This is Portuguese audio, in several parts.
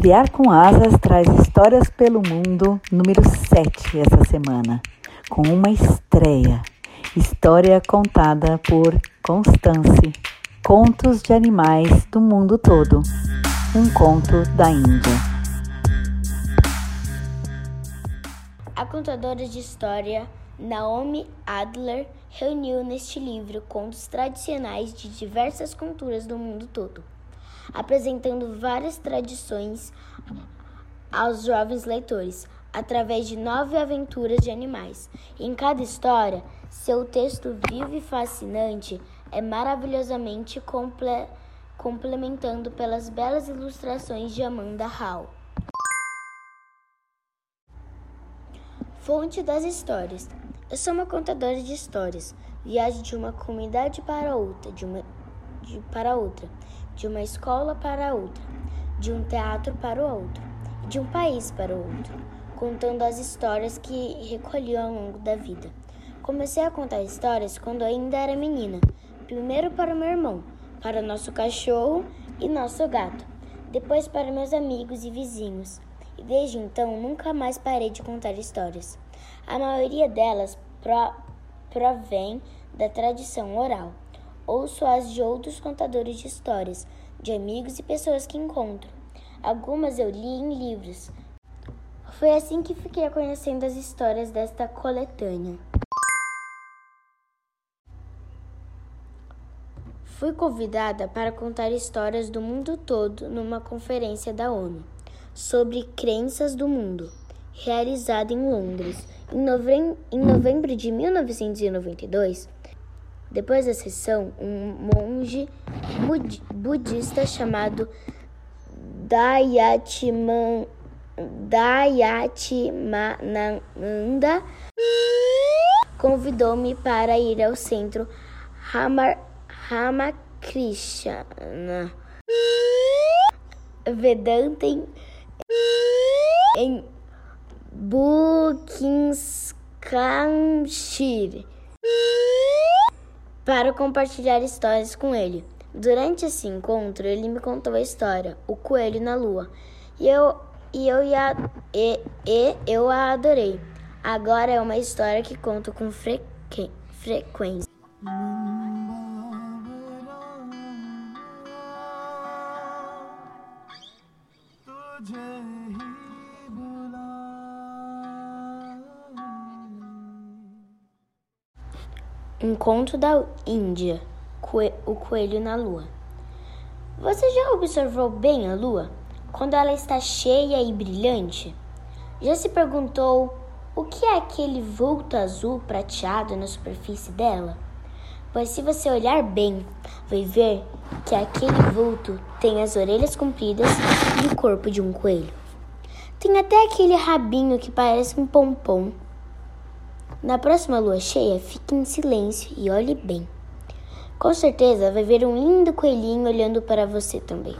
Criar com Asas traz Histórias pelo Mundo número 7 essa semana, com uma estreia. História contada por Constance. Contos de animais do mundo todo. Um conto da Índia. A contadora de história Naomi Adler reuniu neste livro contos tradicionais de diversas culturas do mundo todo apresentando várias tradições aos jovens leitores, através de nove aventuras de animais. Em cada história, seu texto vivo e fascinante é maravilhosamente comple complementando pelas belas ilustrações de Amanda Hall. Fonte das histórias. Eu sou uma contadora de histórias. Viajo de uma comunidade para outra, de uma de, para outra de uma escola para outra, de um teatro para o outro, de um país para o outro, contando as histórias que recolhi ao longo da vida. Comecei a contar histórias quando ainda era menina, primeiro para meu irmão, para nosso cachorro e nosso gato, depois para meus amigos e vizinhos. E desde então nunca mais parei de contar histórias. A maioria delas pro, provém da tradição oral Ouço as de outros contadores de histórias, de amigos e pessoas que encontro. Algumas eu li em livros. Foi assim que fiquei conhecendo as histórias desta coletânea. Fui convidada para contar histórias do mundo todo numa conferência da ONU sobre crenças do mundo, realizada em Londres em novembro de 1992. Depois da sessão, um monge budista chamado Dayatman, Dayatmananda convidou-me para ir ao centro Ramakrishna. Vedanta em, em para compartilhar histórias com ele. Durante esse encontro, ele me contou a história O Coelho na Lua e eu, e eu, ia, e, e eu a adorei. Agora é uma história que conto com frequ, frequência. Encontro da Índia, o coelho na lua. Você já observou bem a lua quando ela está cheia e brilhante? Já se perguntou o que é aquele vulto azul prateado na superfície dela? Pois se você olhar bem, vai ver que aquele vulto tem as orelhas compridas e o corpo de um coelho. Tem até aquele rabinho que parece um pompom. Na próxima lua cheia, fique em silêncio e olhe bem. Com certeza vai ver um lindo coelhinho olhando para você também.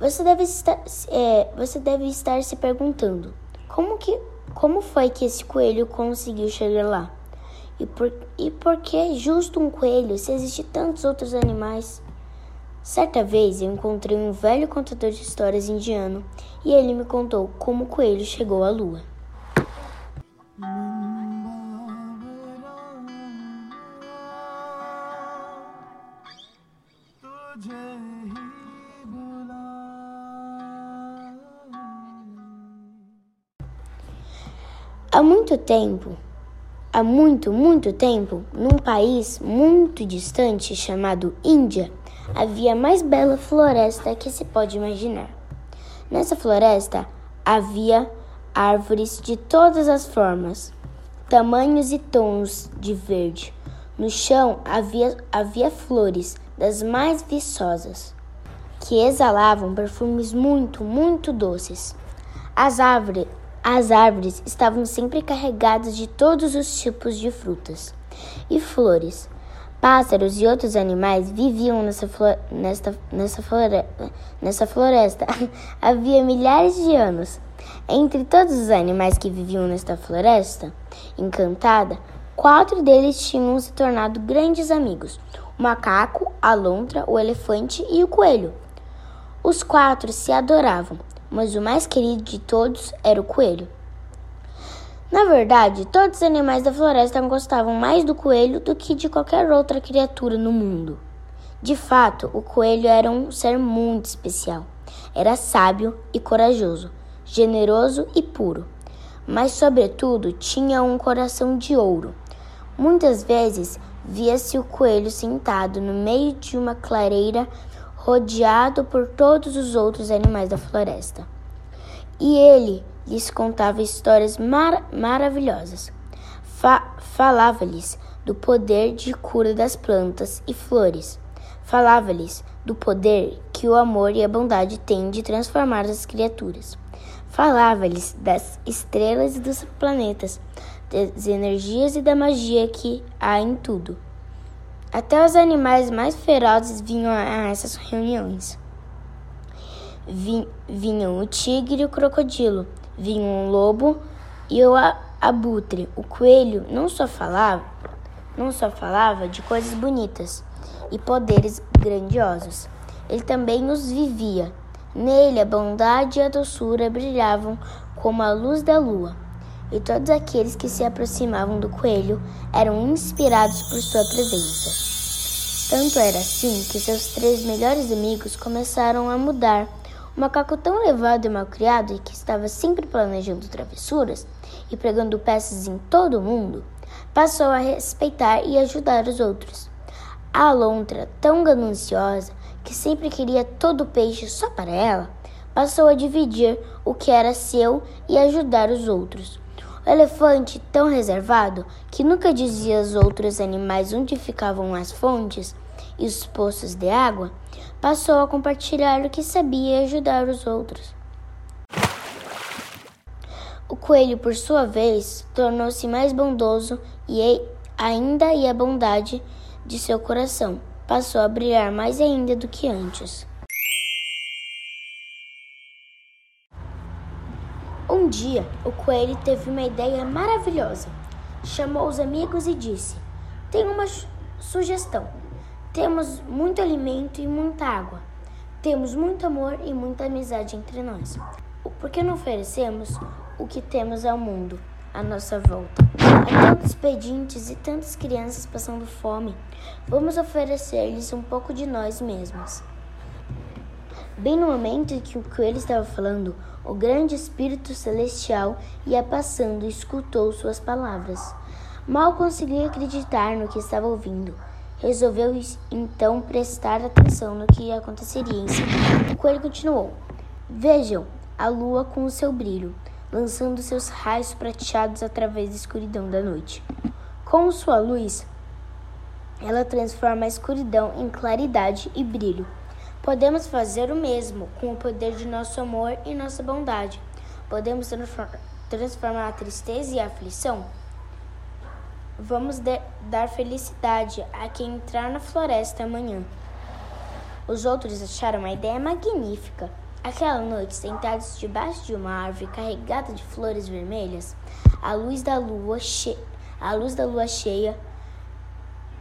Você deve estar, é, você deve estar se perguntando como, que, como foi que esse coelho conseguiu chegar lá? E por, e por que justo um coelho se existem tantos outros animais? Certa vez eu encontrei um velho contador de histórias indiano e ele me contou como o coelho chegou à lua. Há muito tempo, há muito, muito tempo, num país muito distante chamado Índia, havia a mais bela floresta que se pode imaginar. Nessa floresta havia árvores de todas as formas, tamanhos e tons de verde. No chão havia, havia flores das mais viçosas, que exalavam perfumes muito, muito doces. As árvores, as árvores estavam sempre carregadas de todos os tipos de frutas e flores. Pássaros e outros animais viviam nessa, flor nessa, nessa, flore nessa floresta havia milhares de anos. Entre todos os animais que viviam nesta floresta encantada, quatro deles tinham se tornado grandes amigos: o macaco, a lontra, o elefante e o coelho. Os quatro se adoravam, mas o mais querido de todos era o coelho. Na verdade, todos os animais da floresta gostavam mais do coelho do que de qualquer outra criatura no mundo. De fato, o coelho era um ser muito especial. Era sábio e corajoso, generoso e puro, mas, sobretudo, tinha um coração de ouro. Muitas vezes via-se o coelho sentado no meio de uma clareira rodeado por todos os outros animais da floresta. E ele lhes contava histórias mar maravilhosas. Fa Falava-lhes do poder de cura das plantas e flores. Falava-lhes do poder que o amor e a bondade têm de transformar as criaturas. Falava-lhes das estrelas e dos planetas, das energias e da magia que há em tudo. Até os animais mais ferozes vinham a essas reuniões. Vinham o tigre e o crocodilo, vinham o lobo e o abutre. O coelho não só falava, não só falava de coisas bonitas e poderes grandiosos. Ele também os vivia. Nele a bondade e a doçura brilhavam como a luz da lua, e todos aqueles que se aproximavam do coelho eram inspirados por sua presença. Tanto era assim que seus três melhores amigos começaram a mudar. O macaco tão levado e malcriado e que estava sempre planejando travessuras e pregando peças em todo o mundo, passou a respeitar e ajudar os outros. A alontra, tão gananciosa que sempre queria todo o peixe só para ela, passou a dividir o que era seu e ajudar os outros. O elefante, tão reservado que nunca dizia aos outros animais onde ficavam as fontes e os poços de água, passou a compartilhar o que sabia e ajudar os outros. O coelho, por sua vez, tornou-se mais bondoso e ainda e a bondade de seu coração passou a brilhar mais ainda do que antes. Um dia, o coelho teve uma ideia maravilhosa. Chamou os amigos e disse: Tenho uma sugestão. Temos muito alimento e muita água. Temos muito amor e muita amizade entre nós. Por que não oferecemos o que temos ao mundo, à nossa volta? Há tantos pedintes e tantas crianças passando fome. Vamos oferecer-lhes um pouco de nós mesmos. Bem no momento em que o coelho estava falando, o grande Espírito Celestial ia passando e escutou suas palavras. Mal conseguia acreditar no que estava ouvindo. Resolveu então prestar atenção no que aconteceria em seguida. O coelho continuou: Vejam a lua com o seu brilho, lançando seus raios prateados através da escuridão da noite. Com sua luz, ela transforma a escuridão em claridade e brilho. Podemos fazer o mesmo com o poder de nosso amor e nossa bondade. Podemos transformar a tristeza e a aflição. Vamos dar felicidade a quem entrar na floresta amanhã. Os outros acharam a ideia magnífica. Aquela noite, sentados debaixo de uma árvore carregada de flores vermelhas, à luz da lua, che... à luz da lua cheia,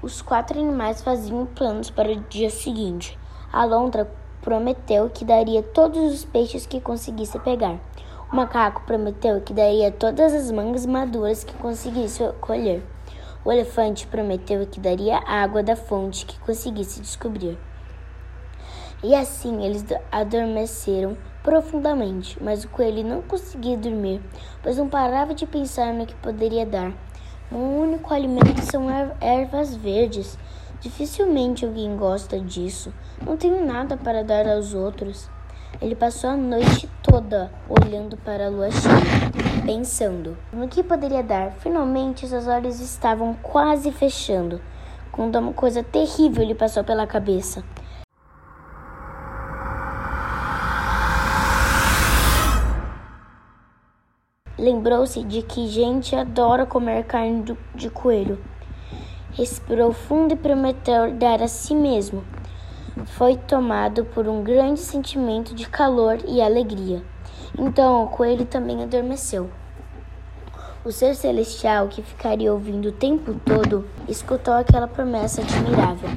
os quatro animais faziam planos para o dia seguinte. A lontra prometeu que daria todos os peixes que conseguisse pegar. O macaco prometeu que daria todas as mangas maduras que conseguisse colher. O elefante prometeu que daria água da fonte que conseguisse descobrir. E assim eles adormeceram profundamente, mas o coelho não conseguia dormir, pois não parava de pensar no que poderia dar. O único alimento são er-, ervas verdes Dificilmente alguém gosta disso. Não tenho nada para dar aos outros. Ele passou a noite toda olhando para a lua cheia, pensando no que poderia dar. Finalmente, seus olhos estavam quase fechando, quando uma coisa terrível lhe passou pela cabeça. Lembrou-se de que gente adora comer carne de coelho respirou fundo e prometeu dar a si mesmo. Foi tomado por um grande sentimento de calor e alegria. Então o coelho também adormeceu. O ser celestial, que ficaria ouvindo o tempo todo, escutou aquela promessa admirável.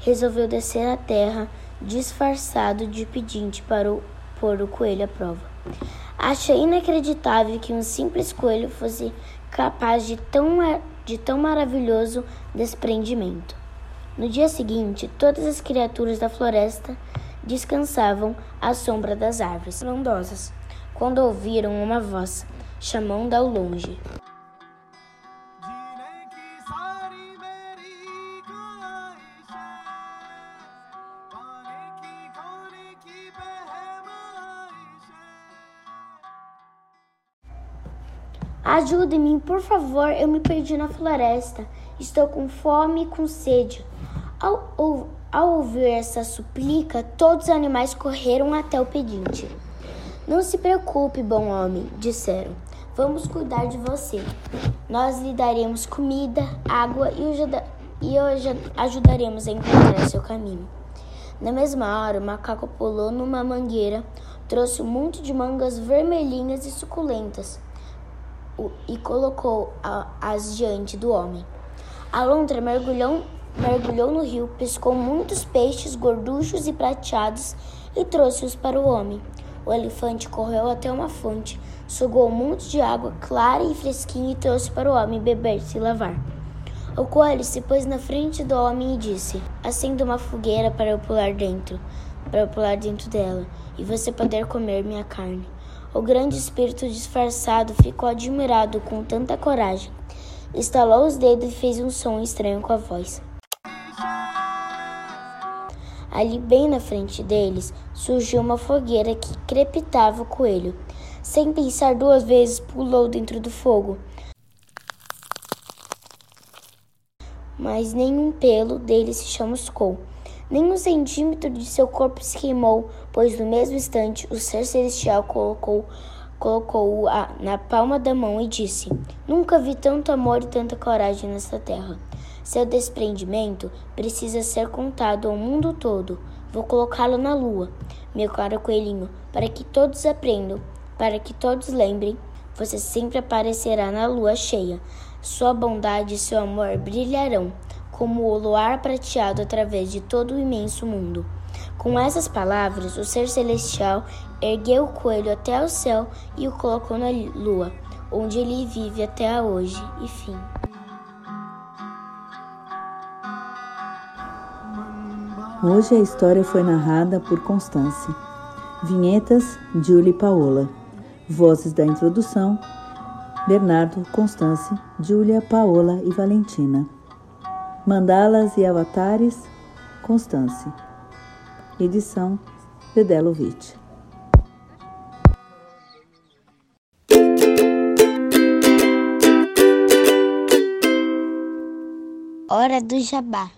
Resolveu descer à terra disfarçado de pedinte para o, pôr o coelho à prova. Achei inacreditável que um simples coelho fosse capaz de tão, de tão maravilhoso desprendimento. No dia seguinte, todas as criaturas da floresta descansavam à sombra das árvores frondosas, quando ouviram uma voz chamando ao longe. Ajude-me, por favor, eu me perdi na floresta. Estou com fome e com sede. Ao, ao, ao ouvir essa suplica, todos os animais correram até o pedinte. Não se preocupe, bom homem, disseram. Vamos cuidar de você. Nós lhe daremos comida, água e, ajuda, e ajudaremos a encontrar seu caminho. Na mesma hora, o macaco pulou numa mangueira, trouxe um monte de mangas vermelhinhas e suculentas e colocou-as diante do homem. A lontra mergulhou, mergulhou no rio, pescou muitos peixes gorduchos e prateados e trouxe-os para o homem. O elefante correu até uma fonte, sugou um monte de água clara e fresquinha e trouxe para o homem beber e lavar. O coelho se pôs na frente do homem e disse: Acenda uma fogueira para eu pular dentro, para eu pular dentro dela, e você poder comer minha carne. O grande espírito disfarçado ficou admirado com tanta coragem. Estalou os dedos e fez um som estranho com a voz. Ali, bem na frente deles, surgiu uma fogueira que crepitava o coelho. Sem pensar duas vezes, pulou dentro do fogo. Mas nenhum pelo dele se chamuscou. Nem um centímetro de seu corpo se queimou, pois no mesmo instante o ser celestial colocou colocou-o na palma da mão e disse: Nunca vi tanto amor e tanta coragem nesta terra. Seu desprendimento precisa ser contado ao mundo todo. Vou colocá-lo na lua, meu caro coelhinho, para que todos aprendam, para que todos lembrem. Você sempre aparecerá na lua cheia. Sua bondade e seu amor brilharão como o luar prateado através de todo o imenso mundo. Com essas palavras, o ser celestial ergueu o coelho até o céu e o colocou na lua, onde ele vive até hoje. E fim. Hoje a história foi narrada por Constance. Vinhetas, Julie Paola. Vozes da introdução, Bernardo, Constance, Júlia, Paola e Valentina. Mandalas e Avatares, Constance. Edição Dedelovitch. Hora do Jabá.